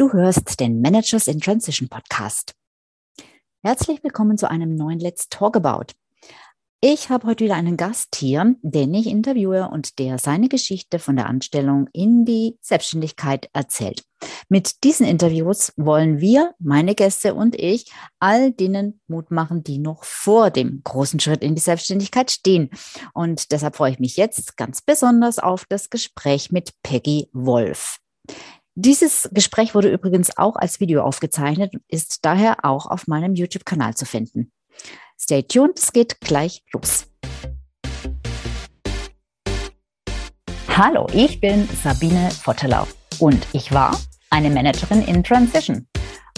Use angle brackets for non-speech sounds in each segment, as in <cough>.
Du hörst den Managers in Transition Podcast. Herzlich willkommen zu einem neuen Let's Talk About. Ich habe heute wieder einen Gast hier, den ich interviewe und der seine Geschichte von der Anstellung in die Selbstständigkeit erzählt. Mit diesen Interviews wollen wir, meine Gäste und ich, all denen Mut machen, die noch vor dem großen Schritt in die Selbstständigkeit stehen. Und deshalb freue ich mich jetzt ganz besonders auf das Gespräch mit Peggy Wolf. Dieses Gespräch wurde übrigens auch als Video aufgezeichnet und ist daher auch auf meinem YouTube-Kanal zu finden. Stay tuned, es geht gleich los. Hallo, ich bin Sabine Vottelau und ich war eine Managerin in Transition.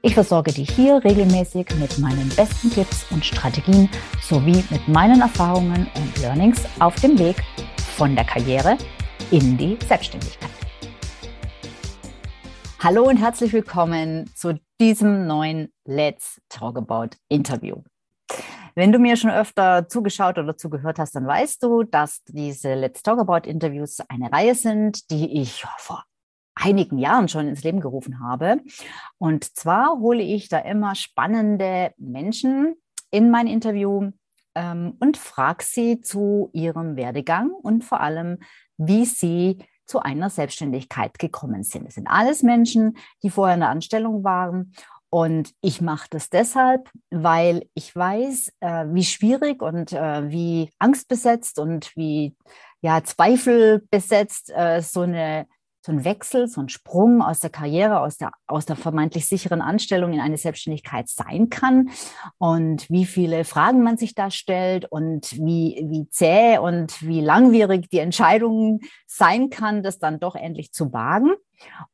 Ich versorge dich hier regelmäßig mit meinen besten Tipps und Strategien sowie mit meinen Erfahrungen und Learnings auf dem Weg von der Karriere in die Selbstständigkeit. Hallo und herzlich willkommen zu diesem neuen Let's Talk About Interview. Wenn du mir schon öfter zugeschaut oder zugehört hast, dann weißt du, dass diese Let's Talk About Interviews eine Reihe sind, die ich vor einigen Jahren schon ins Leben gerufen habe. Und zwar hole ich da immer spannende Menschen in mein Interview ähm, und frage sie zu ihrem Werdegang und vor allem, wie sie zu einer Selbstständigkeit gekommen sind. Es sind alles Menschen, die vorher in der Anstellung waren und ich mache das deshalb, weil ich weiß, äh, wie schwierig und äh, wie angstbesetzt und wie ja, zweifelbesetzt äh, so, eine, so ein Wechsel, so ein Sprung aus der Karriere, aus der, aus der vermeintlich sicheren Anstellung in eine Selbstständigkeit sein kann und wie viele Fragen man sich da stellt und wie, wie zäh und wie langwierig die Entscheidung sein kann, das dann doch endlich zu wagen.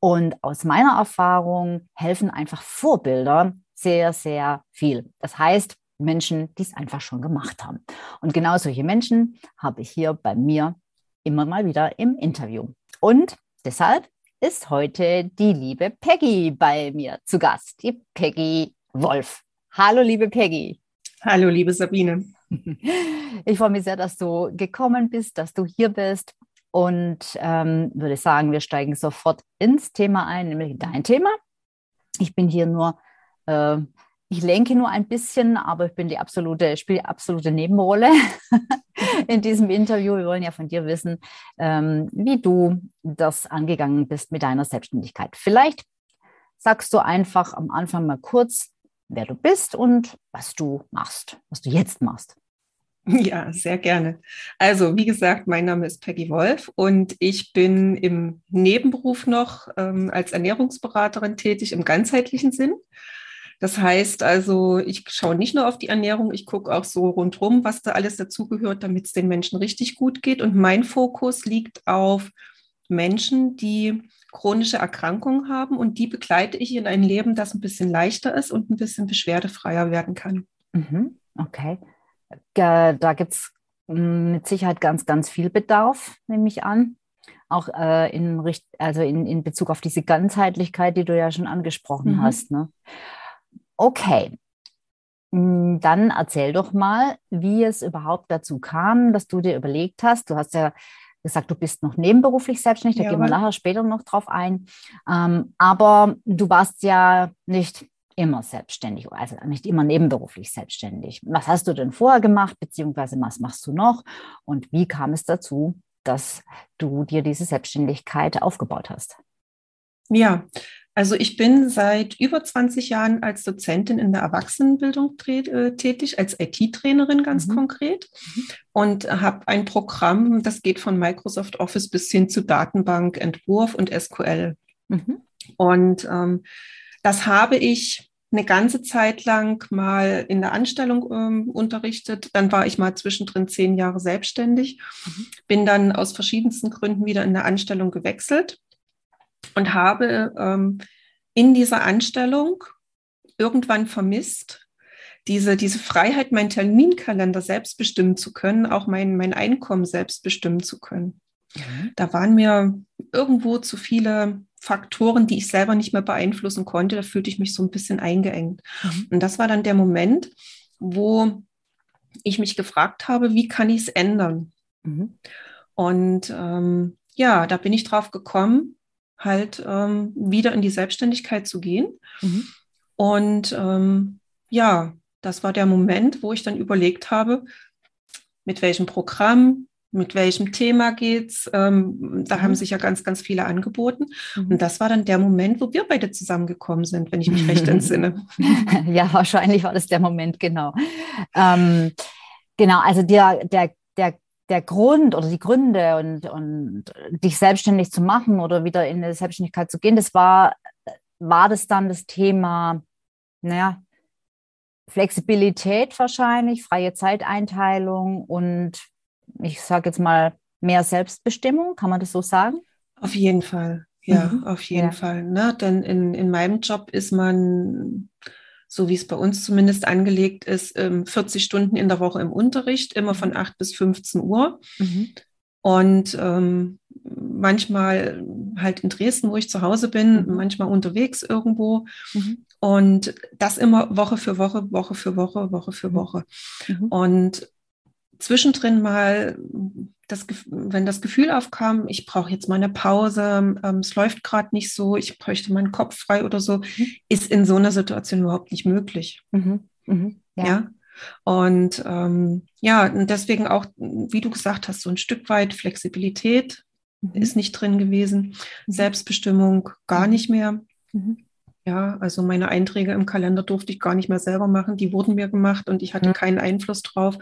Und aus meiner Erfahrung helfen einfach Vorbilder sehr, sehr viel. Das heißt, Menschen, die es einfach schon gemacht haben. Und genau solche Menschen habe ich hier bei mir immer mal wieder im Interview. Und deshalb ist heute die liebe Peggy bei mir zu Gast, die Peggy Wolf. Hallo, liebe Peggy. Hallo, liebe Sabine. <laughs> Ich freue mich sehr, dass du gekommen bist, dass du hier bist und ähm, würde sagen, wir steigen sofort ins Thema ein, nämlich dein Thema. Ich bin hier nur, äh, ich lenke nur ein bisschen, aber ich bin die absolute, spiele absolute Nebenrolle <laughs> in diesem Interview. Wir wollen ja von dir wissen, ähm, wie du das angegangen bist mit deiner Selbstständigkeit. Vielleicht sagst du einfach am Anfang mal kurz, wer du bist und was du machst, was du jetzt machst. Ja, sehr gerne. Also, wie gesagt, mein Name ist Peggy Wolf und ich bin im Nebenberuf noch ähm, als Ernährungsberaterin tätig im ganzheitlichen Sinn. Das heißt also, ich schaue nicht nur auf die Ernährung, ich gucke auch so rundherum, was da alles dazugehört, damit es den Menschen richtig gut geht. Und mein Fokus liegt auf Menschen, die chronische Erkrankungen haben und die begleite ich in ein Leben, das ein bisschen leichter ist und ein bisschen beschwerdefreier werden kann. Mhm. Okay. Da gibt es hm, mit Sicherheit ganz, ganz viel Bedarf, nehme ich an. Auch äh, in, also in, in Bezug auf diese Ganzheitlichkeit, die du ja schon angesprochen mhm. hast. Ne? Okay, hm, dann erzähl doch mal, wie es überhaupt dazu kam, dass du dir überlegt hast. Du hast ja gesagt, du bist noch nebenberuflich selbstständig, da ja, gehen wir nachher später noch drauf ein. Ähm, aber du warst ja nicht immer selbstständig, also nicht immer nebenberuflich selbstständig. Was hast du denn vorher gemacht, beziehungsweise was machst du noch? Und wie kam es dazu, dass du dir diese Selbstständigkeit aufgebaut hast? Ja, also ich bin seit über 20 Jahren als Dozentin in der Erwachsenenbildung äh, tätig, als IT-Trainerin ganz mhm. konkret mhm. und habe ein Programm, das geht von Microsoft Office bis hin zu Datenbank, Entwurf und SQL. Mhm. Und ähm, das habe ich eine ganze Zeit lang mal in der Anstellung ähm, unterrichtet. Dann war ich mal zwischendrin zehn Jahre selbstständig, mhm. bin dann aus verschiedensten Gründen wieder in der Anstellung gewechselt und habe ähm, in dieser Anstellung irgendwann vermisst, diese, diese Freiheit, meinen Terminkalender selbst bestimmen zu können, auch mein, mein Einkommen selbst bestimmen zu können. Mhm. Da waren mir irgendwo zu viele Faktoren, die ich selber nicht mehr beeinflussen konnte. Da fühlte ich mich so ein bisschen eingeengt. Mhm. Und das war dann der Moment, wo ich mich gefragt habe, wie kann ich es ändern? Mhm. Und ähm, ja, da bin ich drauf gekommen, halt ähm, wieder in die Selbstständigkeit zu gehen. Mhm. Und ähm, ja, das war der Moment, wo ich dann überlegt habe, mit welchem Programm, mit welchem Thema geht's. Ähm, da mhm. haben sich ja ganz, ganz viele angeboten. Mhm. Und das war dann der Moment, wo wir beide zusammengekommen sind, wenn ich mich recht <laughs> entsinne. ja, wahrscheinlich war das der Moment, genau. Ähm, genau, also der, der, der, der Grund oder die Gründe und, und dich selbstständig zu machen oder wieder in eine Selbstständigkeit zu gehen, das war, war das dann das Thema, naja, Flexibilität wahrscheinlich, freie Zeiteinteilung und ich sage jetzt mal, mehr Selbstbestimmung, kann man das so sagen? Auf jeden Fall, ja, mhm. auf jeden ja. Fall. Ne? Denn in, in meinem Job ist man, so wie es bei uns zumindest angelegt ist, 40 ähm, Stunden in der Woche im Unterricht, immer von 8 mhm. bis 15 Uhr. Mhm. Und ähm, manchmal halt in Dresden, wo ich zu Hause bin, mhm. manchmal unterwegs irgendwo. Mhm. Und das immer Woche für Woche, Woche für Woche, Woche für mhm. Woche. Mhm. Und zwischendrin mal, das, wenn das Gefühl aufkam, ich brauche jetzt mal eine Pause, ähm, es läuft gerade nicht so, ich bräuchte meinen Kopf frei oder so, mhm. ist in so einer Situation überhaupt nicht möglich. Mhm. Mhm. Ja. ja. Und ähm, ja, deswegen auch, wie du gesagt hast, so ein Stück weit Flexibilität mhm. ist nicht drin gewesen, mhm. Selbstbestimmung gar mhm. nicht mehr. Ja, also meine Einträge im Kalender durfte ich gar nicht mehr selber machen. Die wurden mir gemacht und ich hatte mhm. keinen Einfluss drauf.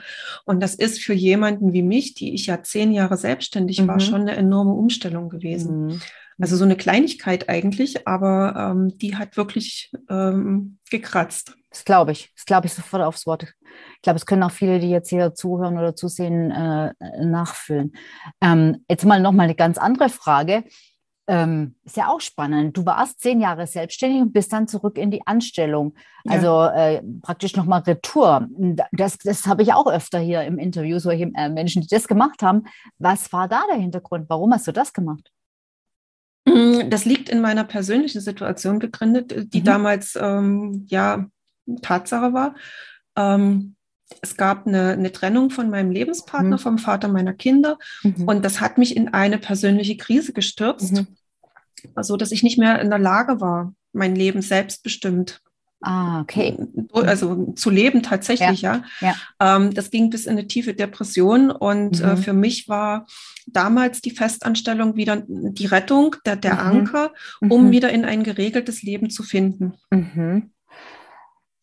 Und das ist für jemanden wie mich, die ich ja zehn Jahre selbstständig mhm. war, schon eine enorme Umstellung gewesen. Mhm. Also so eine Kleinigkeit eigentlich, aber ähm, die hat wirklich ähm, gekratzt. Das glaube ich. Das glaube ich sofort aufs Wort. Ich glaube, es können auch viele, die jetzt hier zuhören oder zusehen, äh, nachfühlen. Ähm, jetzt mal noch mal eine ganz andere Frage. Ähm, ist ja auch spannend. Du warst zehn Jahre selbstständig und bist dann zurück in die Anstellung. Ja. Also äh, praktisch nochmal Retour. Das, das habe ich auch öfter hier im Interview, solche äh, Menschen, die das gemacht haben. Was war da der Hintergrund? Warum hast du das gemacht? Mm, das liegt in meiner persönlichen Situation begründet, die mhm. damals ähm, ja Tatsache war. Ähm, es gab eine, eine, Trennung von meinem Lebenspartner, mhm. vom Vater meiner Kinder. Mhm. Und das hat mich in eine persönliche Krise gestürzt, mhm. so dass ich nicht mehr in der Lage war, mein Leben selbstbestimmt Ah, okay. Also zu leben tatsächlich, ja. ja. ja. Ähm, das ging bis in eine tiefe Depression und äh, mhm. äh, für mich war damals die Festanstellung wieder die Rettung, der, der mhm. Anker, um mhm. wieder in ein geregeltes Leben zu finden.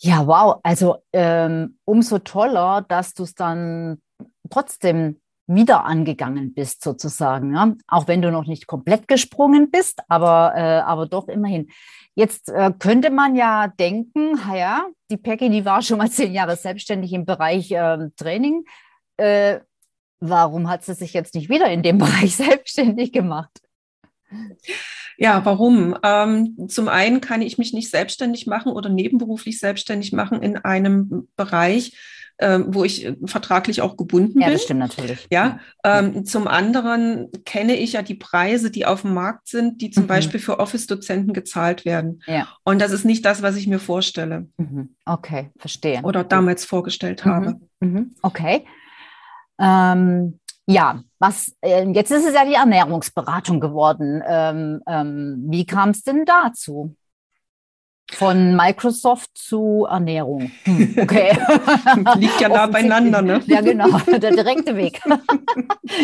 Ja, wow. Also ähm, umso toller, dass du es dann trotzdem wieder angegangen bist, sozusagen. Ja? Auch wenn du noch nicht komplett gesprungen bist, aber, äh, aber doch immerhin. Jetzt äh, könnte man ja denken, ja, die Peggy, die war schon mal zehn Jahre selbstständig im Bereich äh, Training. Warum hat sie sich jetzt nicht wieder in dem <laughs> Bereich selbstständig gemacht? Ja, warum? Ähm, zum einen kann ich mich nicht selbstständig machen oder nebenberuflich selbstständig machen in einem Bereich, ähm, wo ich äh, vertraglich auch gebunden bin. Ja, das stimmt natürlich. Ja, ähm, zum anderen kenne ich ja die Preise, die auf dem Markt sind, die zum mhm. Beispiel für Office-Dozenten gezahlt werden. Ja. Und das ist nicht das, was ich mir vorstelle. Mhm. Okay, verstehe. Oder damals vorgestellt habe. Mhm. mhm. Okay. Ähm, ja, was äh, jetzt ist es ja die Ernährungsberatung geworden. Ähm, ähm, wie kam es denn dazu? Von Microsoft zu Ernährung. Hm, okay. <laughs> Liegt ja nah beieinander, ne? Ja, genau, der direkte Weg.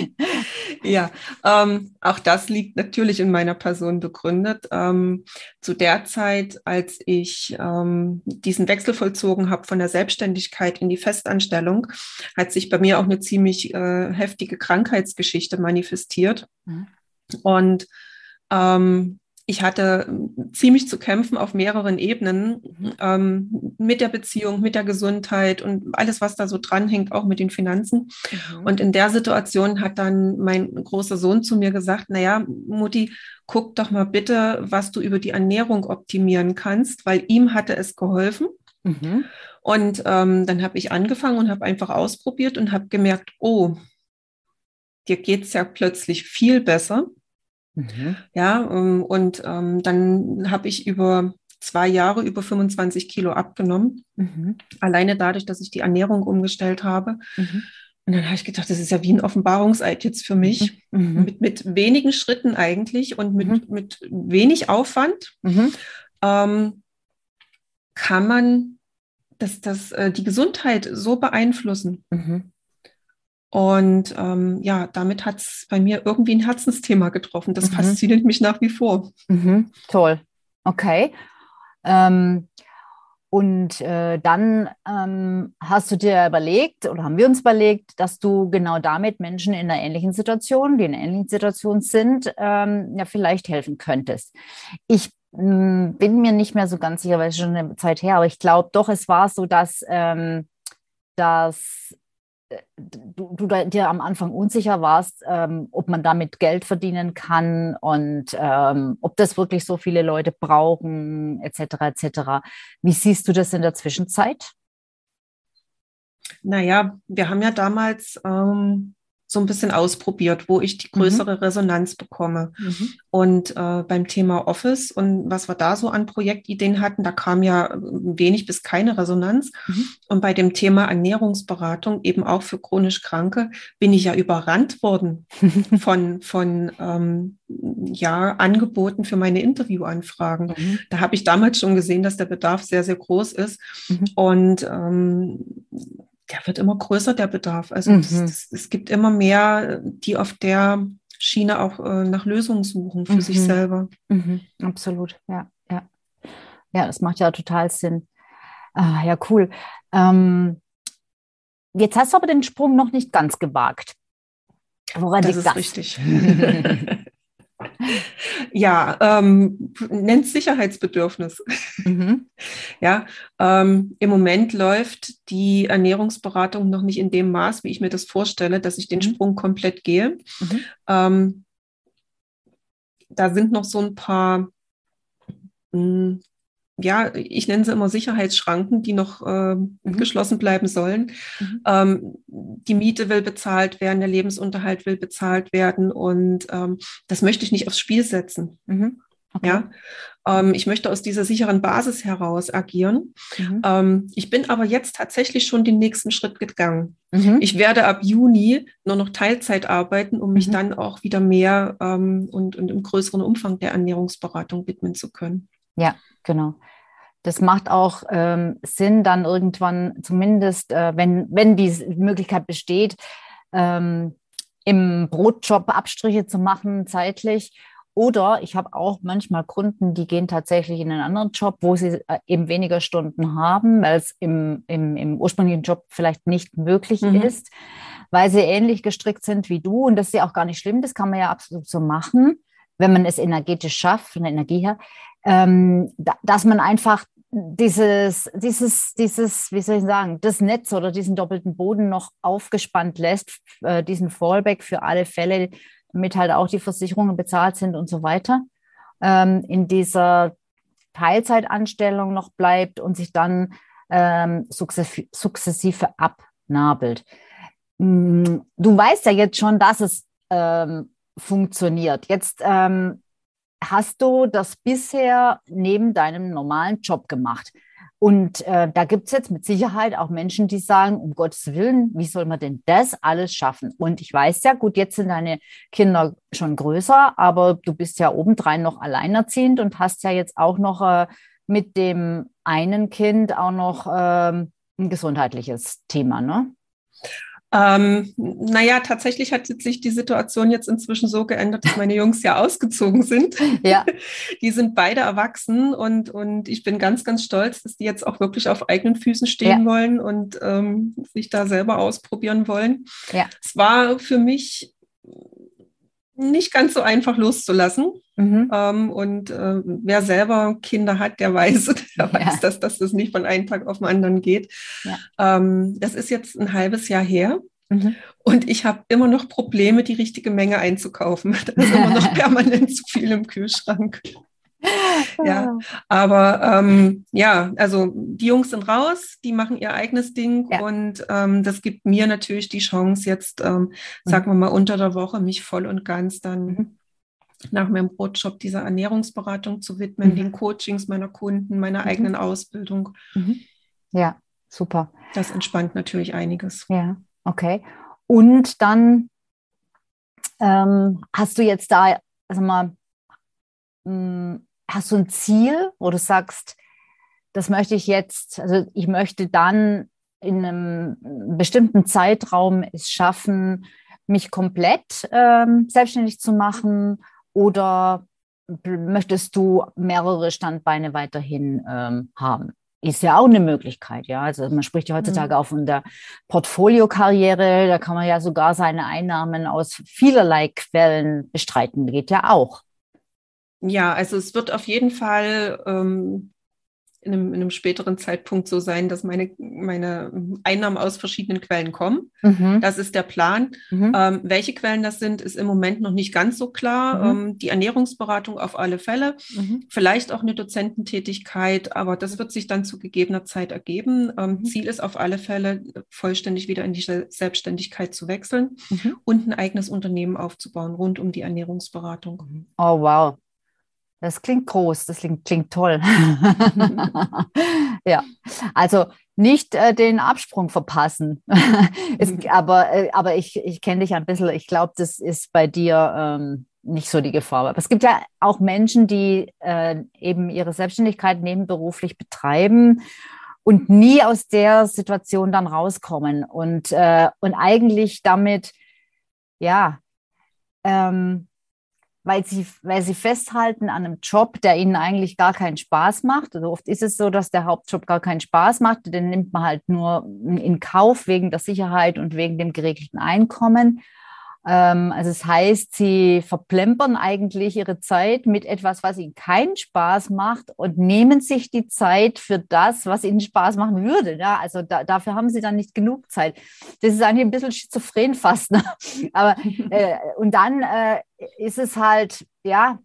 <laughs> ja, ähm, auch das liegt natürlich in meiner Person begründet. Ähm, zu der Zeit, als ich ähm, diesen Wechsel vollzogen habe von der Selbstständigkeit in die Festanstellung, hat sich bei mir auch eine ziemlich äh, heftige Krankheitsgeschichte manifestiert. Mhm. Und ähm, ich hatte ähm, ziemlich zu kämpfen auf mehreren Ebenen mhm. ähm, mit der Beziehung, mit der Gesundheit und alles, was da so dranhängt, auch mit den Finanzen. Mhm. Und in der Situation hat dann mein großer Sohn zu mir gesagt, naja, Mutti, guck doch mal bitte, was du über die Ernährung optimieren kannst, weil ihm hatte es geholfen. Mhm. Und ähm, dann habe ich angefangen und habe einfach ausprobiert und habe gemerkt, oh, dir geht es ja plötzlich viel besser. Mhm. Ja, ähm, und ähm, dann habe ich über zwei Jahre über 25 Kilo abgenommen. Mhm. Alleine dadurch, dass ich die Ernährung umgestellt habe. Mhm. Und dann habe ich gedacht, das ist ja wie ein Offenbarungseid jetzt für mich. Mhm. mhm. Mit, mit wenigen Schritten eigentlich und mit, mhm. mit wenig Aufwand mhm. ähm, kann man das, das, äh, die Gesundheit so beeinflussen. Und ähm, ja, damit hat es bei mir irgendwie ein Herzensthema getroffen. Das fasziniert mich nach wie vor. Toll. Okay. Ähm, und äh, dann ähm, hast du dir überlegt oder haben wir uns überlegt, dass du genau damit Menschen in einer ähnlichen Situation, die in einer ähnlichen Situation sind, ähm, ja vielleicht helfen könntest. Ich mh, mm, bin mir nicht mehr so ganz sicher, weil es schon eine Zeit her, aber ich glaube doch, es war so, dass, ähm, dass du, du dir am Anfang unsicher warst, ähm, ob man damit Geld verdienen kann und ähm, ob das wirklich so viele Leute brauchen, etc. etc. Wie siehst du das in der Zwischenzeit? Naja, wir haben ja damals ähm, so ein bisschen ausprobiert, wo ich die mhm. größere mhm. Resonanz bekomme. Mhm. Und äh, beim Thema Office und was wir da so an Projektideen hatten, da kam ja äh, wenig bis keine Resonanz. Mhm. Und bei dem Thema Ernährungsberatung, eben auch für chronisch Kranke, bin ich ja überrannt worden <laughs> von, von ähm, ja, Angeboten für meine Interviewanfragen. Mhm. Da habe ich damals schon gesehen, dass der Bedarf sehr, sehr groß ist. Mhm. Und ähm, der wird immer größer, der Bedarf. Also mhm. es, es, gibt immer mehr, die auf der Schiene auch äh, nach Lösungen suchen für mhm. sich selber. Mhm. Absolut, ja, ja. Ja, das macht ja total Sinn. Ah, ja, cool. Ähm, jetzt hast du aber den Sprung noch nicht ganz gewagt. Woran das ist das? richtig. <laughs> <laughs> ja, ähm, nennt Sicherheitsbedürfnis. Mhm. Ja, ähm, im Moment läuft die Ernährungsberatung noch nicht in dem Maß, wie ich mir das vorstelle, dass ich den mhm. Sprung komplett gehe. Mhm. Ähm, da sind noch so ein paar hm, ja, ich nenne sie immer Sicherheitsschranken, die noch äh, mhm. geschlossen bleiben sollen. Mhm. Ähm, die Miete will bezahlt werden, der Lebensunterhalt will bezahlt werden und ähm, das möchte ich nicht aufs Spiel setzen. Mhm. Okay. Ja, ähm, ich möchte aus dieser sicheren Basis heraus agieren. Mhm. Ähm, ich bin aber jetzt tatsächlich schon den nächsten Schritt gegangen. Mhm. Ich werde ab Juni nur noch Teilzeit arbeiten, um mich mhm. dann auch wieder mehr ähm, und, und im größeren Umfang der Ernährungsberatung widmen zu können. Ja, genau. Das macht auch ähm, Sinn, dann irgendwann zumindest, äh, wenn, wenn die Möglichkeit besteht, ähm, im Brotjob Abstriche zu machen zeitlich. Oder ich habe auch manchmal Kunden, die gehen tatsächlich in einen anderen Job, wo sie äh, eben weniger Stunden haben, weil es im, im, im ursprünglichen Job vielleicht nicht möglich mhm. ist, weil sie ähnlich gestrickt sind wie du. Und das ist ja auch gar nicht schlimm, das kann man ja absolut so machen, wenn man es energetisch schafft, von der Energie her ähm, da, dass man einfach dieses, dieses, dieses, wie soll ich sagen, das Netz oder diesen doppelten Boden noch aufgespannt lässt, äh, diesen Fallback für alle Fälle, damit halt auch die Versicherungen bezahlt sind und so weiter, ähm, in dieser Teilzeitanstellung noch bleibt und sich dann ähm, sukzessive, sukzessive abnabelt. Mm, du weißt ja jetzt schon, dass es ähm, funktioniert. Jetzt ähm, hast du das bisher neben deinem normalen Job gemacht? Und äh, da gibt es jetzt mit Sicherheit auch Menschen, die sagen, um Gottes Willen, wie soll man denn das alles schaffen? Und ich weiß ja, gut, jetzt sind deine Kinder schon größer, aber du bist ja obendrein noch alleinerziehend und hast ja jetzt auch noch äh, mit dem einen Kind auch noch äh, ein gesundheitliches Thema, ne? Ähm, naja, tatsächlich hat sich die Situation jetzt inzwischen so geändert, dass meine Jungs ja ausgezogen sind. <laughs> Ja. <laughs> Die sind beide erwachsen und, und ich bin ganz, ganz stolz, dass die jetzt auch wirklich auf eigenen Füßen stehen ja. wollen und ähm, sich da selber ausprobieren wollen. Ja. Es war für mich nicht ganz so einfach loszulassen. Mhm. Ähm, und äh, wer selber Kinder hat, der weiß, <laughs> der ja. weiß, dass, dass das nicht von einem Tag auf den anderen geht. Ja. Ähm, das ist jetzt ein halbes Jahr her. Mhm. Und ich habe immer noch Probleme, die richtige Menge einzukaufen. <laughs> Da ist immer noch <laughs> permanent zu viel im Kühlschrank. <laughs> ja, aber ähm, ja, also die Jungs sind raus, die machen ihr eigenes Ding ja. und ähm, das gibt mir natürlich die Chance, jetzt, ähm, mhm. sagen wir mal, unter der Woche mich voll und ganz dann mhm. nach meinem Brotjob dieser Ernährungsberatung zu widmen, mhm. den Coachings meiner Kunden, meiner mhm. eigenen Ausbildung. Mhm. Ja, super. Das entspannt natürlich einiges. Ja, okay. Und dann ähm, hast du jetzt da, also mal, mh, hm, hast du ein Ziel, wo du sagst, das möchte ich jetzt, also ich möchte dann in einem bestimmten Zeitraum es schaffen, mich komplett ähm, selbstständig zu machen oder möchtest du mehrere Standbeine weiterhin ähm, haben? Ist ja auch eine Möglichkeit, ja. Also man spricht ja heutzutage mhm. auch von der Portfoliokarriere, da kann man ja sogar seine Einnahmen aus vielerlei Quellen bestreiten, geht ja auch. Ja, also es wird auf jeden Fall ähm, in, einem, in, einem, späteren Zeitpunkt so sein, dass meine, meine Einnahmen aus verschiedenen Quellen kommen. Mhm. Das ist der Plan. Mhm. Ähm, welche Quellen das sind, ist im Moment noch nicht ganz so klar. Mhm. Ähm, die Ernährungsberatung auf alle Fälle, mhm. vielleicht auch eine Dozententätigkeit, aber das wird sich dann zu gegebener Zeit ergeben. Ähm, mhm. Ziel ist auf alle Fälle, vollständig wieder in die Selbstständigkeit zu wechseln mhm. und ein eigenes Unternehmen aufzubauen rund um die Ernährungsberatung. Oh, wow. Das klingt groß, das klingt, klingt toll. <laughs> ja, also nicht äh, den Absprung verpassen. <laughs> es, mhm. aber, äh, aber ich, ich kenne dich ein bisschen. Ich glaube, das ist bei dir ähm, nicht so die Gefahr. Aber es gibt ja auch Menschen, die äh, eben ihre Selbstständigkeit nebenberuflich betreiben und nie aus der Situation dann rauskommen und, äh, und eigentlich damit, ja, ähm, weil sie, weil sie festhalten an einem Job, der ihnen eigentlich gar keinen Spaß macht. Also oft ist es so, dass der Hauptjob gar keinen Spaß macht. Den nimmt man halt nur in Kauf wegen der Sicherheit und wegen dem geregelten Einkommen. Ähm, also es das heißt, sie verplempern eigentlich ihre Zeit mit etwas, was ihnen keinen Spaß macht und nehmen sich die Zeit für das, was ihnen Spaß machen würde. Ja, also da, dafür haben sie dann nicht genug Zeit. Das ist eigentlich ein bisschen schizophren fast. Ne? <laughs> Aber äh, und dann äh, ist es halt, ja,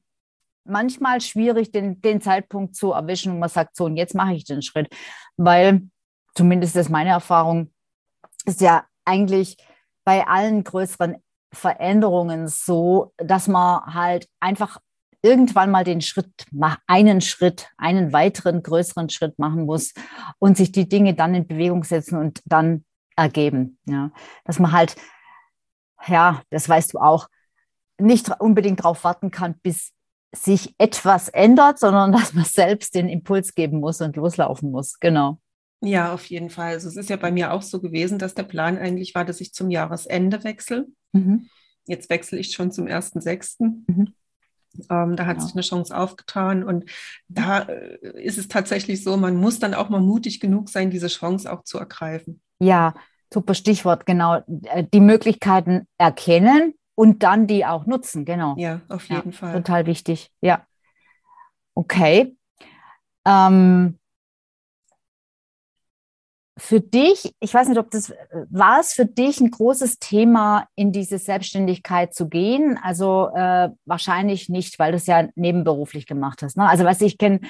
manchmal schwierig, den, den Zeitpunkt zu erwischen, wo man sagt, so, und jetzt mache ich den Schritt. Weil, zumindest ist meine Erfahrung, ist ja eigentlich bei allen größeren Veränderungen so, dass man halt einfach irgendwann mal den Schritt, einen Schritt, einen weiteren größeren Schritt machen muss und sich die Dinge dann in Bewegung setzen und dann ergeben. Ja, dass man halt, ja, das weißt du auch, nicht unbedingt darauf warten kann, bis sich etwas ändert, sondern <laughs> dass man selbst den Impuls geben muss und loslaufen muss. Genau. Ja, auf jeden Fall. Also es ist ja bei mir auch so gewesen, dass der Plan eigentlich war, dass ich zum Jahresende wechsle. Mhm. Jetzt wechsle ich schon zum 1.6. Mhm. Ähm, da hat ja. sich eine Chance aufgetan und da äh, ist es tatsächlich so, man muss dann auch mal mutig genug sein, diese Chance auch zu ergreifen. Ja, super Stichwort, genau. Äh, die Möglichkeiten erkennen und dann die auch nutzen, genau. Ja, auf jeden ja, Fall. Total wichtig, ja. Okay. Ähm, für dich, ich weiß nicht, ob das war es für dich ein großes Thema, in diese Selbstständigkeit zu gehen? Also äh, wahrscheinlich nicht, weil du es ja nebenberuflich gemacht hast. Ne? Also was ich kenne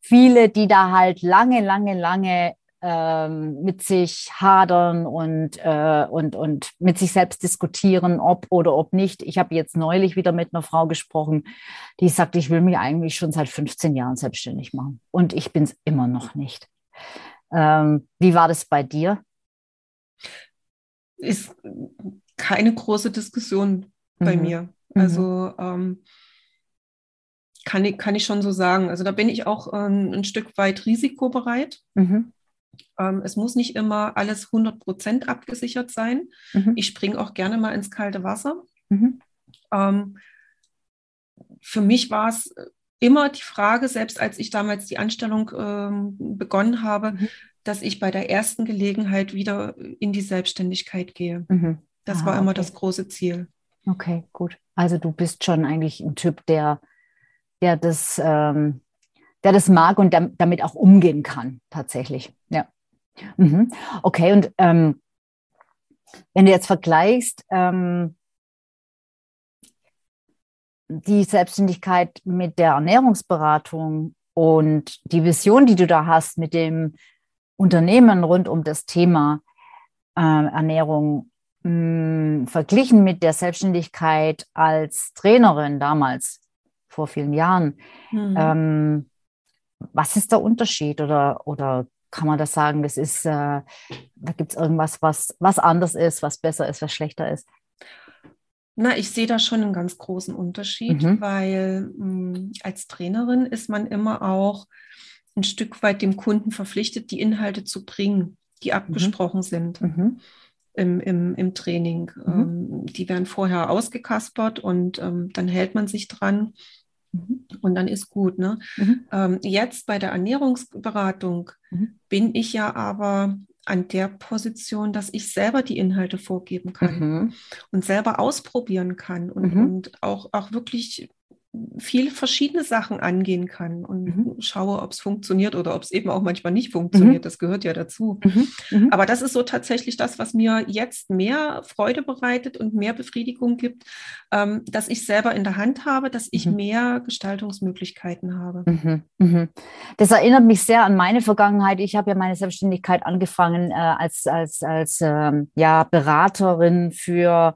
viele, die da halt lange, lange, lange ähm, mit sich hadern und, äh, und, und mit sich selbst diskutieren, ob oder ob nicht. Ich habe jetzt neulich wieder mit einer Frau gesprochen, die sagt, ich will mich eigentlich schon seit 15 Jahren selbstständig machen und ich bin es immer noch nicht. Ähm, wie war das bei dir? Ist keine große Diskussion bei mhm. mir. Mhm. Also ähm, kann, ich, kann ich schon so sagen. Also da bin ich auch ähm, ein Stück weit risikobereit. Mhm. Ähm, es muss nicht immer alles 100% abgesichert sein. Mhm. Ich springe auch gerne mal ins kalte Wasser. Mhm. Ähm, für mich war es immer die Frage, selbst als ich damals die Anstellung ähm, begonnen habe, mhm. dass ich bei der ersten Gelegenheit wieder in die Selbstständigkeit gehe. Mhm. Das Aha, war immer okay. das große Ziel. Okay, gut. Also du bist schon eigentlich ein Typ, der, der das, ähm, der das mag und damit auch umgehen kann, tatsächlich. Ja. Mhm. Okay, und ähm, wenn du jetzt vergleichst, ähm, die Selbstständigkeit mit der Ernährungsberatung und die Vision, die du da hast mit dem Unternehmen rund um das Thema äh, Ernährung mh, hm, verglichen mit der Selbstständigkeit als Trainerin damals vor vielen Jahren. Mhm. Ähm, was ist der Unterschied oder, oder kann man das sagen, das ist, äh, da gibt es irgendwas, was, was anders ist, was besser ist, was schlechter ist? Na, ich sehe da schon einen ganz großen Unterschied, mhm. weil mh, hm, als Trainerin ist man immer auch ein Stück weit dem Kunden verpflichtet, die Inhalte zu bringen, die mhm. abgesprochen mhm. sind. Mhm. Im, im, im Training. Mhm. Ähm, die werden vorher ausgekaspert und ähm, dann hält man sich dran. Mhm. Und dann ist gut. Ne? Mhm. Ähm, jetzt bei der Ernährungsberatung mhm. bin ich ja aber an der Position, dass ich selber die Inhalte vorgeben kann mhm. und selber ausprobieren kann und, mhm. und auch, auch wirklich viele verschiedene Sachen angehen kann und mhm. schaue, ob es funktioniert oder ob es eben auch manchmal nicht funktioniert. Mhm. Das gehört ja dazu. Mhm. mhm. Aber das ist so tatsächlich das, was mir jetzt mehr Freude bereitet und mehr Befriedigung gibt, ähm, dass ich selber in der Hand habe, dass ich mhm. mehr Gestaltungsmöglichkeiten habe. Mhm. Das erinnert mich sehr an meine Vergangenheit. Ich habe ja meine Selbstständigkeit angefangen äh, als, als, als ähm, ja, Beraterin für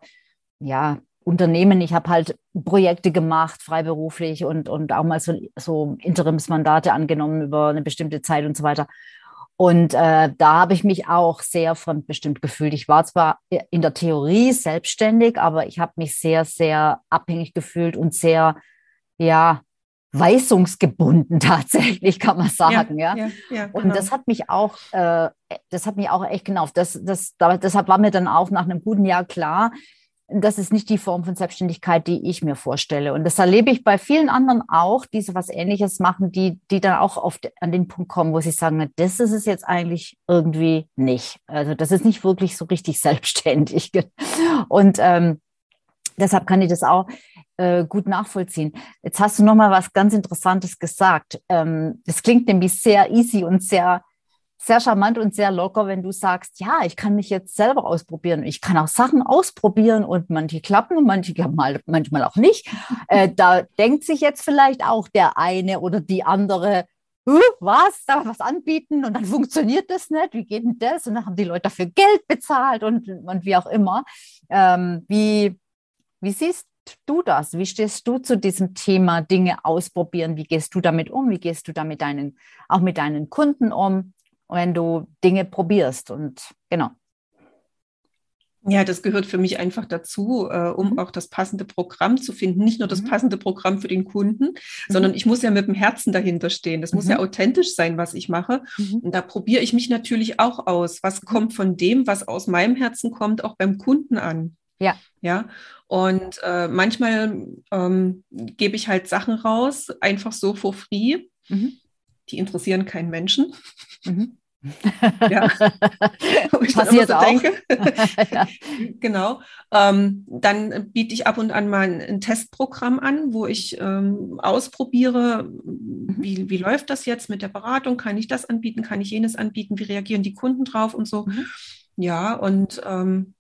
ja, Unternehmen. Ich habe halt Projekte gemacht, freiberuflich und, und auch mal so, so Interimsmandate angenommen über eine bestimmte Zeit und so weiter. Und äh, da habe ich mich auch sehr fremdbestimmt gefühlt. Ich war zwar in der Theorie selbstständig, aber ich habe mich sehr, sehr abhängig gefühlt und sehr, ja, weisungsgebunden <laughs> tatsächlich, kann man sagen. Ja, ja? ja, ja genau. Und das hat mich auch, äh, das hat mich auch echt genau, das, das, deshalb war mir dann auch nach einem guten Jahr klar, das ist nicht die Form von Selbstständigkeit, die ich mir vorstelle. Und das erlebe ich bei vielen anderen auch, die so was Ähnliches machen, die, die dann auch oft an den Punkt kommen, wo sie sagen, das ist es jetzt eigentlich irgendwie nicht. Also das ist nicht wirklich so richtig <laughs> selbstständig. Und ähm, deshalb kann ich das auch äh, gut nachvollziehen. Jetzt hast du noch mal was ganz Interessantes gesagt. Ähm, das klingt nämlich sehr easy und sehr sehr charmant und sehr locker, wenn du sagst, ja, ich kann mich jetzt selber ausprobieren. Ich kann auch Sachen ausprobieren und manche klappen und manche mal, manchmal auch nicht. <laughs> Äh, da denkt sich jetzt vielleicht auch der eine oder die andere, was, darf was anbieten und dann funktioniert das nicht, wie geht denn das? Und dann haben die Leute dafür Geld bezahlt und, und wie auch immer. Ähm, wie, wie siehst du das? Wie stehst du zu diesem Thema Dinge ausprobieren? Wie gehst du damit um? Wie gehst du damit deinen, auch mit deinen Kunden um? Wenn du Dinge probierst. Und genau. Ja, das gehört für mich einfach dazu, äh, um mhm. auch das passende Programm zu finden. Nicht nur das mhm. passende Programm für den Kunden, mhm. sondern ich muss ja mit dem Herzen dahinter stehen. Das muss ja mhm. authentisch sein, was ich mache. Mhm. Und da probiere ich mich natürlich auch aus. Was mhm. kommt von dem, was aus meinem Herzen kommt, auch beim Kunden an? Ja. Ja. Und äh, manchmal ähm, gebe ich halt Sachen raus, einfach so for free. Die interessieren keinen Menschen. Ja. <laughs> Passiert auch. Denke. <laughs> ja. <laughs> Genau. Ähm, dann biete ich ab und an mal ein, ein Testprogramm an, wo ich ähm, ausprobiere, mhm. wie, wie läuft das jetzt mit der Beratung? Kann ich das anbieten? Kann ich jenes anbieten? Wie reagieren die Kunden drauf und so? Mhm. Ja, und ähm,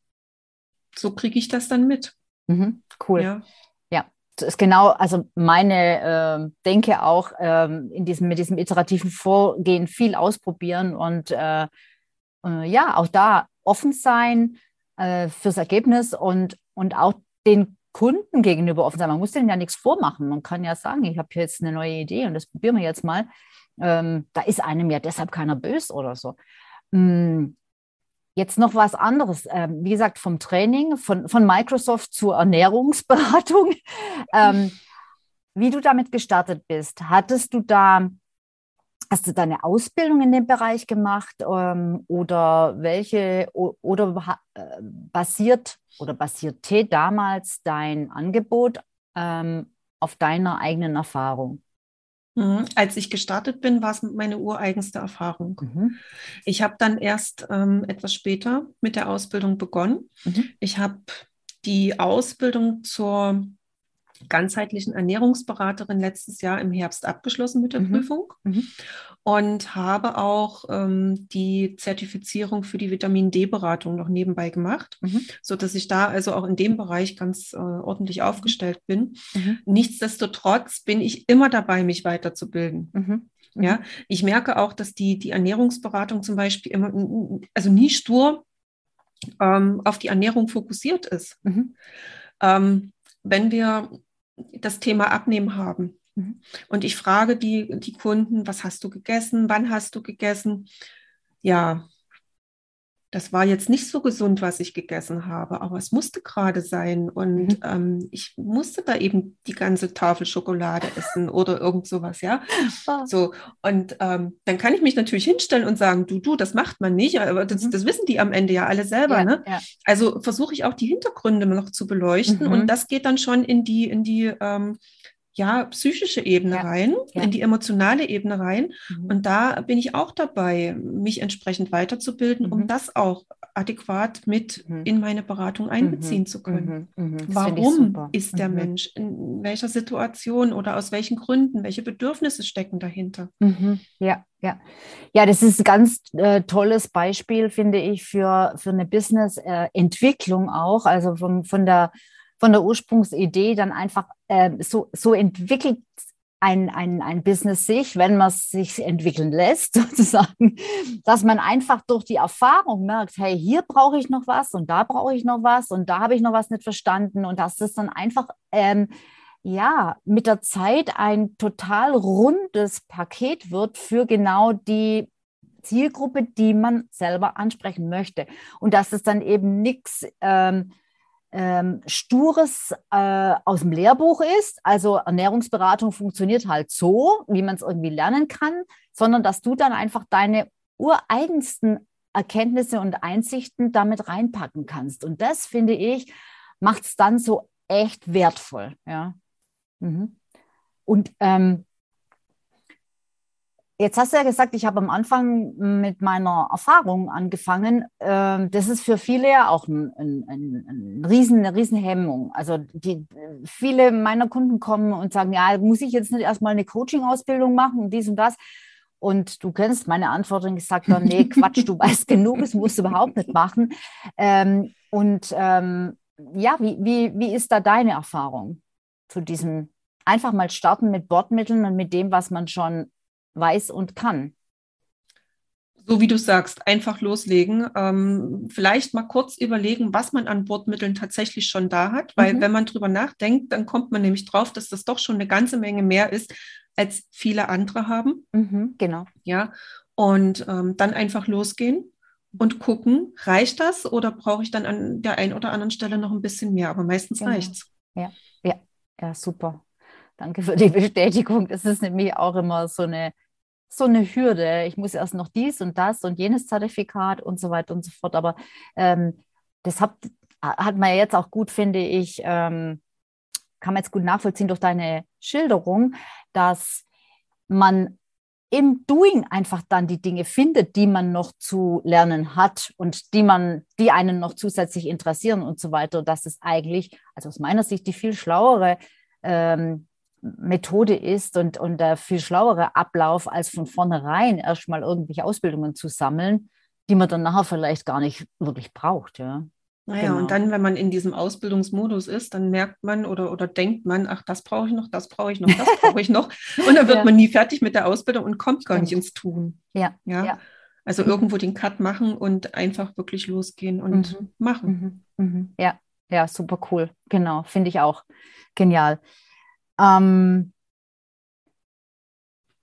so kriege ich das dann mit. Mhm. Cool. Ja ist genau, also meine äh, Denke auch ähm, in diesem, mit diesem iterativen Vorgehen viel ausprobieren und äh, äh, ja, auch da offen sein äh, fürs Ergebnis und, und auch den Kunden gegenüber offen sein. Man muss denen ja nichts vormachen. Man kann ja sagen, ich habe jetzt eine neue Idee und das probieren wir jetzt mal. Ähm, da ist einem ja deshalb keiner böse oder so. Mm, Jetzt noch was anderes. Ähm, wie gesagt, vom Training, von, von Microsoft zur Ernährungsberatung. <laughs> Ähm, wie du damit gestartet bist, hattest du da, hast du deine Ausbildung in dem Bereich gemacht ähm, oder welche, oder äh, basiert oder basierte damals dein Angebot ähm, auf deiner eigenen Erfahrung? Mhm. Als ich gestartet bin, war es meine ureigenste Erfahrung. Mhm. Ich habe dann erst ähm, etwas später mit der Ausbildung begonnen. Mhm. Ich habe die Ausbildung zur ganzheitlichen Ernährungsberaterin letztes Jahr im Herbst abgeschlossen mit der mhm. Prüfung mhm. und habe auch ähm, die Zertifizierung für die Vitamin D-Beratung noch nebenbei gemacht, mhm. sodass ich da also auch in dem Bereich ganz äh, ordentlich mhm. aufgestellt bin. Mhm. Nichtsdestotrotz bin ich immer dabei, mich weiterzubilden. Mhm. Ja, ich merke auch, dass die, die Ernährungsberatung zum Beispiel immer, also nie stur ähm, auf die Ernährung fokussiert ist. Ähm, wenn wir das Thema Abnehmen haben. Mhm. Und ich frage die, die Kunden, was hast du gegessen? Wann hast du gegessen? Ja, das war jetzt nicht so gesund, was ich gegessen habe, aber es musste gerade sein. Und mhm. ähm, ich musste da eben die ganze Tafel Schokolade essen oder irgend sowas, ja. Oh. <laughs> So, und ähm, dann kann ich mich natürlich hinstellen und sagen, du, du, das macht man nicht, aber das, mhm. das wissen die am Ende ja alle selber. Ja, ne? Ja. Also versuche ich auch die Hintergründe noch zu beleuchten. Mhm. Und das geht dann schon in die, in die ähm, ja, psychische Ebene ja. rein, ja. in die emotionale Ebene rein. Mhm. Und da bin ich auch dabei, mich entsprechend weiterzubilden, mhm. um das auch adäquat mit mhm. in meine Beratung einbeziehen mhm. zu können. Mhm. Mhm. Warum ist der Mensch? In welcher Situation oder aus welchen Gründen? Welche Bedürfnisse stecken dahinter? Ja, ja. Ja, das ist ein ganz äh, tolles Beispiel, finde ich, für, für eine Business-Entwicklung äh, auch. Also von, von der von der Ursprungsidee dann einfach äh, so, so entwickelt ein, ein, ein Business sich, wenn man es sich entwickeln lässt, <laughs> sozusagen, dass man einfach durch die Erfahrung merkt, hey, hier brauche ich noch was und da brauche ich noch was und da habe ich noch was nicht verstanden und dass das dann einfach, ähm, ja, mit der Zeit ein total rundes Paket wird für genau die Zielgruppe, die man selber ansprechen möchte. Und dass es dann eben nichts ähm, ähm, Stures äh, aus dem Lehrbuch ist. Also Ernährungsberatung funktioniert halt so, wie man es irgendwie lernen kann, sondern dass du dann einfach deine ureigensten Erkenntnisse und Einsichten damit reinpacken kannst. Und das, finde ich, macht es dann so echt wertvoll. Ja. Mhm. Und ähm, Jetzt hast du ja gesagt, ich habe am Anfang mit meiner Erfahrung angefangen. Ähm, das ist für viele ja auch ein, ein, ein, ein Riesen, eine Riesenhemmung. Also die, viele meiner Kunden kommen und sagen, ja, muss ich jetzt nicht erstmal eine Coaching-Ausbildung machen und dies und das. Und du kennst meine Antwort und gesagt, dann, nee, Quatsch, du <laughs> weißt genug, das musst du überhaupt nicht machen. Ähm, und ähm, ja, wie, wie, wie ist da deine Erfahrung zu diesem einfach mal starten mit Bordmitteln und mit dem, was man schon weiß und kann. So wie du sagst, einfach loslegen. Ähm, vielleicht mal kurz überlegen, was man an Bordmitteln tatsächlich schon da hat, weil mhm. wenn man drüber nachdenkt, dann kommt man nämlich drauf, dass das doch schon eine ganze Menge mehr ist, als viele andere haben. Mhm, genau. Ja, und ähm, dann einfach losgehen und gucken, reicht das oder brauche ich dann an der einen oder anderen Stelle noch ein bisschen mehr? Aber meistens genau. reicht es. Ja, ja, ja, super. Danke für die Bestätigung. Das ist nämlich auch immer so eine, so eine Hürde. Ich muss erst noch dies und das und jenes Zertifikat und so weiter und so fort. Aber ähm, das hat, hat man jetzt auch gut, finde ich, ähm, kann man jetzt gut nachvollziehen durch deine Schilderung, dass man im Doing einfach dann die Dinge findet, die man noch zu lernen hat und die man, die einen noch zusätzlich interessieren und so weiter. Das ist eigentlich, also aus meiner Sicht, die viel schlauere ähm, Methode ist und, und der viel schlauere Ablauf, als von vornherein erstmal irgendwelche Ausbildungen zu sammeln, die man dann nachher vielleicht gar nicht wirklich braucht. Ja. Naja, genau. und dann, wenn man in diesem Ausbildungsmodus ist, dann merkt man oder, oder denkt man, ach, das brauche ich noch, das brauche ich noch, das brauche ich noch. <laughs> Und dann wird ja. man nie fertig mit der Ausbildung und kommt gar nicht ins Tun. Ja. ja? ja. Also mhm. irgendwo den Cut machen und einfach wirklich losgehen und mhm. machen. Mhm. mhm. Ja, ja, super cool. Genau, finde ich auch genial. Ähm,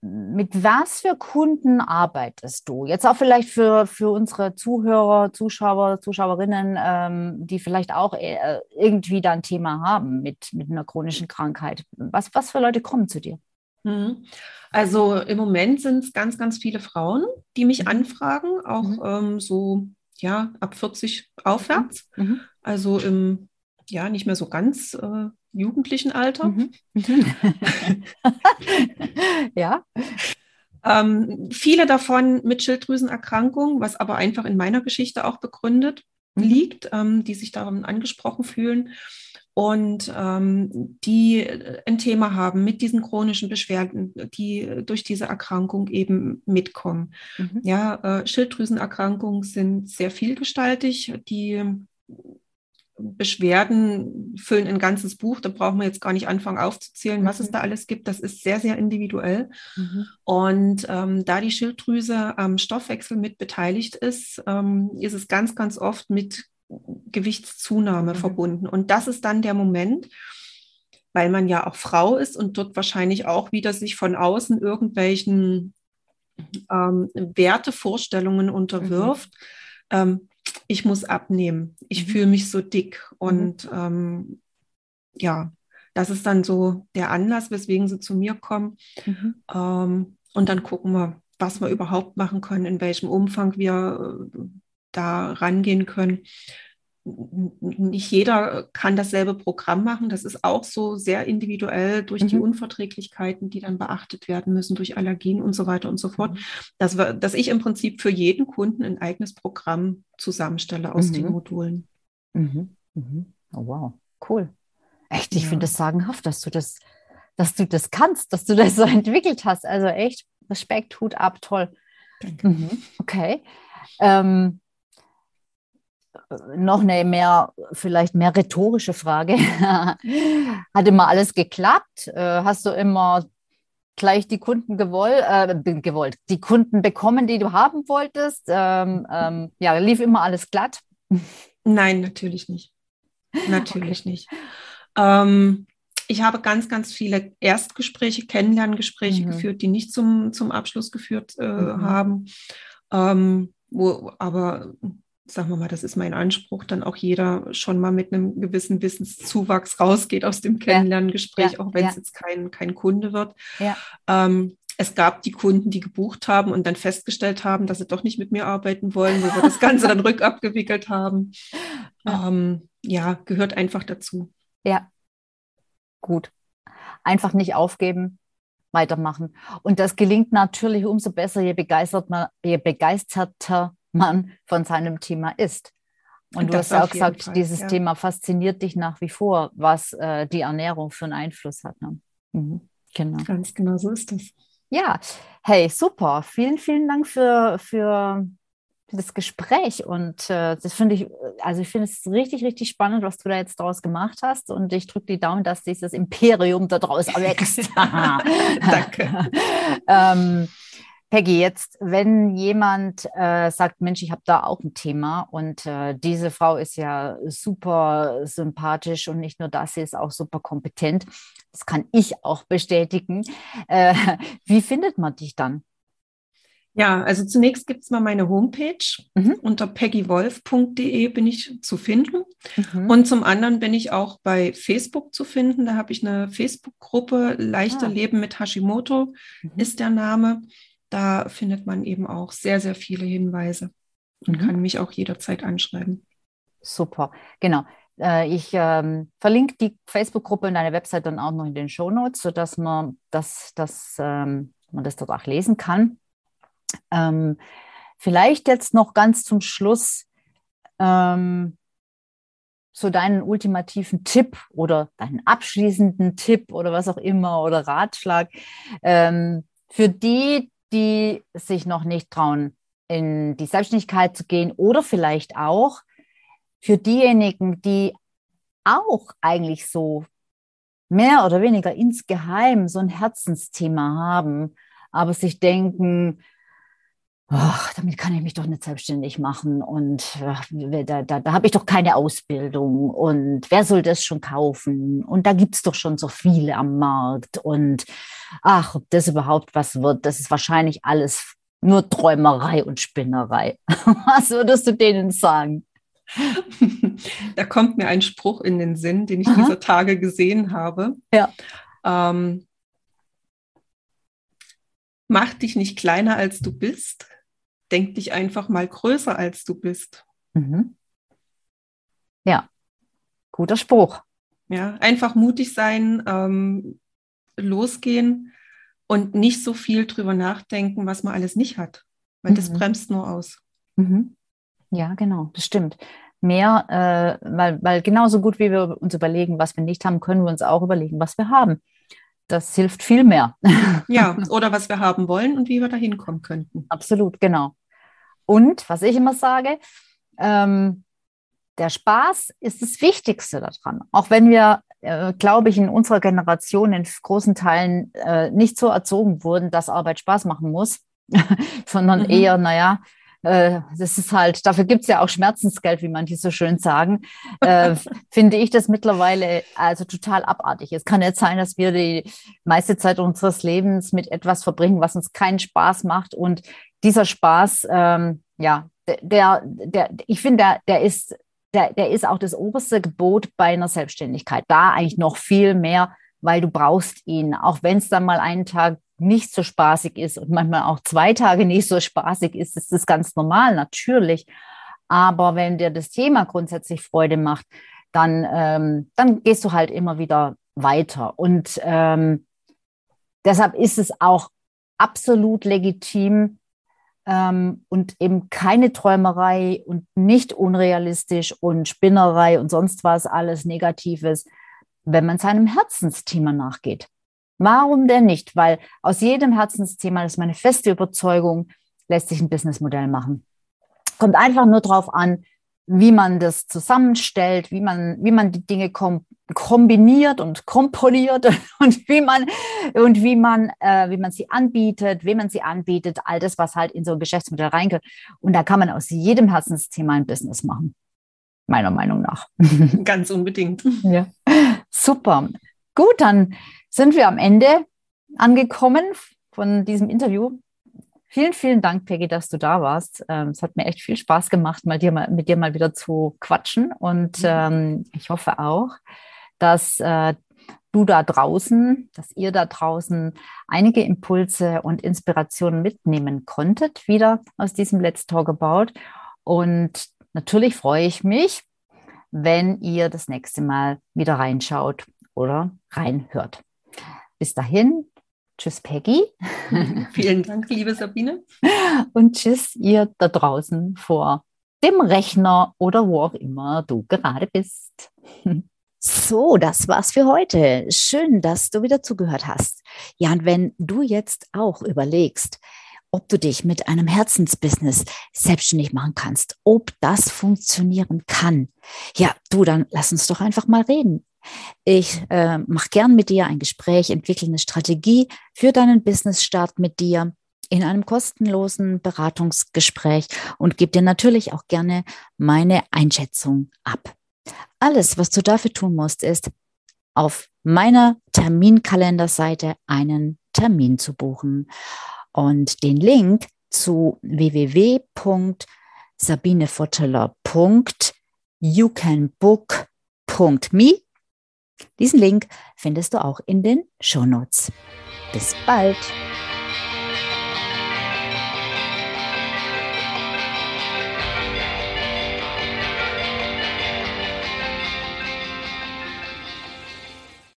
mit was für Kunden arbeitest du? Jetzt auch vielleicht für, für unsere Zuhörer, Zuschauer, Zuschauerinnen, ähm, die vielleicht auch äh, irgendwie da ein Thema haben mit, mit einer chronischen Krankheit. Was, was für Leute kommen zu dir? Mhm. Also im Moment sind es ganz, ganz viele Frauen, die mich mhm. anfragen, auch mhm. ähm, so ja, ab 40 aufwärts. Mhm. mhm. Also im ja, nicht mehr so ganz äh, jugendlichen Alter. Mhm. <laughs> ja. Ähm, viele davon mit Schilddrüsenerkrankungen, was aber einfach in meiner Geschichte auch begründet. mhm. liegt, ähm, die sich darum angesprochen fühlen und ähm, die ein Thema haben mit diesen chronischen Beschwerden, die durch diese Erkrankung eben mitkommen. Mhm. Ja, äh, Schilddrüsenerkrankungen sind sehr vielgestaltig. Die Beschwerden füllen ein ganzes Buch. Da brauchen wir jetzt gar nicht anfangen aufzuzählen, was es mhm. da alles gibt. Das ist sehr, sehr individuell. Mhm. Und ähm, da die Schilddrüse am Stoffwechsel mit beteiligt ist, ähm, ist es ganz, ganz oft mit Gewichtszunahme mhm. verbunden. Und das ist dann der Moment, weil man ja auch Frau ist und dort wahrscheinlich auch wieder sich von außen irgendwelchen ähm, Wertevorstellungen unterwirft. Mhm. Ähm, ich muss abnehmen, ich mhm. fühle mich so dick. Mhm. Und ähm, ja, das ist dann so der Anlass, weswegen sie zu mir kommen. Mhm. Ähm, und dann gucken wir, was wir überhaupt machen können, in welchem Umfang wir äh, da rangehen können. Nicht jeder kann dasselbe Programm machen. Das ist auch so sehr individuell durch mhm. die Unverträglichkeiten, die dann beachtet werden müssen, durch Allergien und so weiter und so fort. Mhm. Dass, wir, dass ich im Prinzip für jeden Kunden ein eigenes Programm zusammenstelle aus mhm. den Modulen. Mhm. Mhm. Oh, wow, cool. Echt, ich ja. finde es sagenhaft, dass du das, dass du das kannst, dass du das so <laughs> entwickelt hast. Also echt, Respekt, Hut ab, toll. Mhm. Okay. Ähm, noch eine mehr, vielleicht mehr rhetorische Frage. <laughs> Hat immer alles geklappt? Äh, hast du immer gleich die Kunden gewollt, äh, gewollt, die Kunden bekommen, die du haben wolltest? Ähm, ähm, ja, lief immer alles glatt? Nein, natürlich nicht. <laughs> Natürlich okay. nicht. Ähm, ich habe ganz, ganz viele Erstgespräche, Kennenlerngespräche mhm. geführt, die nicht zum, zum Abschluss geführt äh, mhm. haben. Ähm, wo aber sagen wir mal, das ist mein Anspruch, dann auch jeder schon mal mit einem gewissen Wissenszuwachs rausgeht aus dem Kennenlerngespräch, ja, auch wenn es ja. jetzt kein, kein Kunde wird. Ja. Ähm, es gab die Kunden, die gebucht haben und dann festgestellt haben, dass sie doch nicht mit mir arbeiten wollen, wo wir das Ganze dann <laughs> rückabgewickelt haben. Ähm, ja, gehört einfach dazu. Ja, gut. Einfach nicht aufgeben, weitermachen. Und das gelingt natürlich umso besser, je, begeistert man, je begeisterter man von seinem Thema ist. Und, du hast auch gesagt, Fall, dieses ja. Thema fasziniert dich nach wie vor, was äh, die Ernährung für einen Einfluss hat. Ne? Mhm. Genau. Ganz genau so ist das. Ja, hey, super. Vielen, vielen Dank für, für das Gespräch. Und äh, das finde ich, also ich finde es richtig, richtig spannend, was du da jetzt draus gemacht hast. Und ich drücke die Daumen, dass dieses Imperium da draus <laughs> wächst. Danke. <laughs> ähm, Peggy, jetzt, wenn jemand äh, sagt, Mensch, ich habe da auch ein Thema und äh, diese Frau ist ja super sympathisch und nicht nur das, sie ist auch super kompetent, das kann ich auch bestätigen. Äh, <laughs> wie findet man dich dann? Ja, also zunächst gibt es mal meine Homepage. Mhm. Unter peggywolf.de bin ich zu finden. Mhm. Und zum anderen bin ich auch bei Facebook zu finden. Da habe ich eine Facebook-Gruppe, Leichter ah. Leben mit Hashimoto mhm. ist der Name da findet man eben auch sehr, sehr viele Hinweise und mhm. kann mich auch jederzeit anschreiben. Super, genau. Äh, ich ähm, verlinke die Facebook-Gruppe und deine Website dann auch noch in den Show Notes, sodass man das, das, ähm, man das dort auch lesen kann. Ähm, vielleicht jetzt noch ganz zum Schluss ähm, so deinen ultimativen Tipp oder deinen abschließenden Tipp oder was auch immer oder Ratschlag ähm, für die, die sich noch nicht trauen, in die Selbstständigkeit zu gehen oder vielleicht auch für diejenigen, die auch eigentlich so mehr oder weniger insgeheim so ein Herzensthema haben, aber sich denken, ach, damit kann ich mich doch nicht selbstständig machen und ach, da, da, da habe ich doch keine Ausbildung und wer soll das schon kaufen und da gibt es doch schon so viele am Markt und ach, ob das überhaupt was wird, das ist wahrscheinlich alles nur Träumerei und Spinnerei. <laughs> was würdest du denen sagen? <laughs> Da kommt mir ein Spruch in den Sinn, den ich Aha. dieser Tage gesehen habe. Ja. Ähm, mach dich nicht kleiner, als du bist denk dich einfach mal größer, als du bist. Mhm. Ja, guter Spruch. Ja, einfach mutig sein, ähm, losgehen und nicht so viel drüber nachdenken, was man alles nicht hat, weil mhm. das bremst nur aus. Mhm. Ja, genau, das stimmt. mehr, äh, weil, weil genauso gut wie wir uns überlegen, was wir nicht haben, können wir uns auch überlegen, was wir haben. Das hilft viel mehr. <laughs> Ja, oder was wir haben wollen und wie wir da hinkommen könnten. Absolut, genau. Und was ich immer sage, ähm, der Spaß ist das Wichtigste daran. Auch wenn wir, äh, glaube ich, in unserer Generation in großen Teilen äh, nicht so erzogen wurden, dass Arbeit Spaß machen muss, <laughs> sondern mhm. eher, naja, äh, das ist halt, dafür gibt es ja auch Schmerzensgeld, wie manche so schön sagen, äh, <laughs> finde ich das mittlerweile also total abartig. Es kann nicht sein, dass wir die meiste Zeit unseres Lebens mit etwas verbringen, was uns keinen Spaß macht. Und dieser Spaß, ähm, ja, der, der, ich finde, der, der ist, der, der ist auch das oberste Gebot bei einer Selbstständigkeit. Da eigentlich noch viel mehr, weil du brauchst ihn, auch wenn es dann mal einen Tag nicht so spaßig ist und manchmal auch zwei Tage nicht so spaßig ist, ist das ganz normal, natürlich. Aber wenn dir das Thema grundsätzlich Freude macht, dann, ähm, dann gehst du halt immer wieder weiter. Und ähm, deshalb ist es auch absolut legitim ähm, und eben keine Träumerei und nicht unrealistisch und Spinnerei und sonst was alles Negatives, wenn man seinem Herzensthema nachgeht. Warum denn nicht? Weil aus jedem Herzensthema, das ist meine feste Überzeugung, lässt sich ein Businessmodell machen. Kommt einfach nur darauf an, wie man das zusammenstellt, wie man, wie man die Dinge kom kombiniert und komponiert <laughs> und wie man, und wie man, äh, wie man sie anbietet, wem man sie anbietet, all das, was halt in so ein Geschäftsmodell reingeht. Und da kann man aus jedem Herzensthema ein Business machen. Meiner Meinung nach. Ganz unbedingt. <laughs> Ja. Super. Gut, dann sind wir am Ende angekommen von diesem Interview. Vielen, vielen Dank, Peggy, dass du da warst. Ähm, es hat mir echt viel Spaß gemacht, mal dir mal, mit dir mal wieder zu quatschen. Und mhm. ähm, ich hoffe auch, dass äh, du da draußen, dass ihr da draußen einige Impulse und Inspirationen mitnehmen konntet, wieder aus diesem Let's Talk About. Und natürlich freue ich mich, wenn ihr das nächste Mal wieder reinschaut oder reinhört. Bis dahin, tschüss Peggy. <laughs> Vielen Dank, liebe Sabine. Und tschüss ihr da draußen vor dem Rechner oder wo auch immer du gerade bist. So, das war's für heute. Schön, dass du wieder zugehört hast. Ja, und wenn du jetzt auch überlegst, ob du dich mit einem Herzensbusiness selbstständig machen kannst, ob das funktionieren kann, ja, du, dann lass uns doch einfach mal reden. Ich äh, mache gern mit dir ein Gespräch, entwickle eine Strategie für deinen Business-Start mit dir in einem kostenlosen Beratungsgespräch und gebe dir natürlich auch gerne meine Einschätzung ab. Alles, was du dafür tun musst, ist auf meiner Terminkalenderseite einen Termin zu buchen. Und den Link zu www.sabineforteller.youcanbook.me diesen Link findest du auch in den Shownotes. Bis bald!